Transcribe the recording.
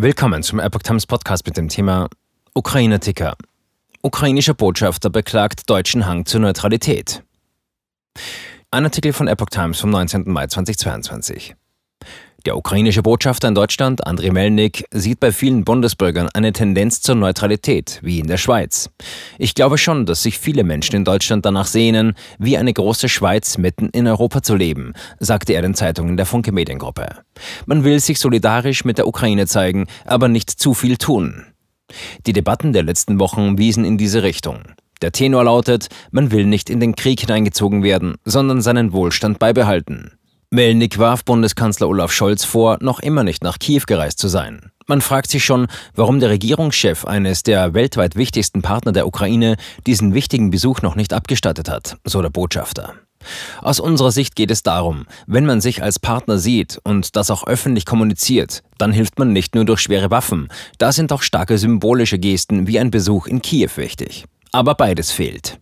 Willkommen zum Epoch Times Podcast mit dem Thema Ukraine-Ticker. Ukrainischer Botschafter beklagt deutschen Hang zur Neutralität. Ein Artikel von Epoch Times vom 19. Mai 2022. Der ukrainische Botschafter in Deutschland, Andriy Melnik, sieht bei vielen Bundesbürgern eine Tendenz zur Neutralität, wie in der Schweiz. Ich glaube schon, dass sich viele Menschen in Deutschland danach sehnen, wie eine große Schweiz mitten in Europa zu leben, sagte er den Zeitungen der Funke Mediengruppe. Man will sich solidarisch mit der Ukraine zeigen, aber nicht zu viel tun. Die Debatten der letzten Wochen wiesen in diese Richtung. Der Tenor lautet, man will nicht in den Krieg hineingezogen werden, sondern seinen Wohlstand beibehalten. Melnik warf Bundeskanzler Olaf Scholz vor, noch immer nicht nach Kiew gereist zu sein. Man fragt sich schon, warum der Regierungschef eines der weltweit wichtigsten Partner der Ukraine diesen wichtigen Besuch noch nicht abgestattet hat, so der Botschafter. Aus unserer Sicht geht es darum, wenn man sich als Partner sieht und das auch öffentlich kommuniziert, dann hilft man nicht nur durch schwere Waffen, da sind auch starke symbolische Gesten wie ein Besuch in Kiew wichtig. Aber beides fehlt.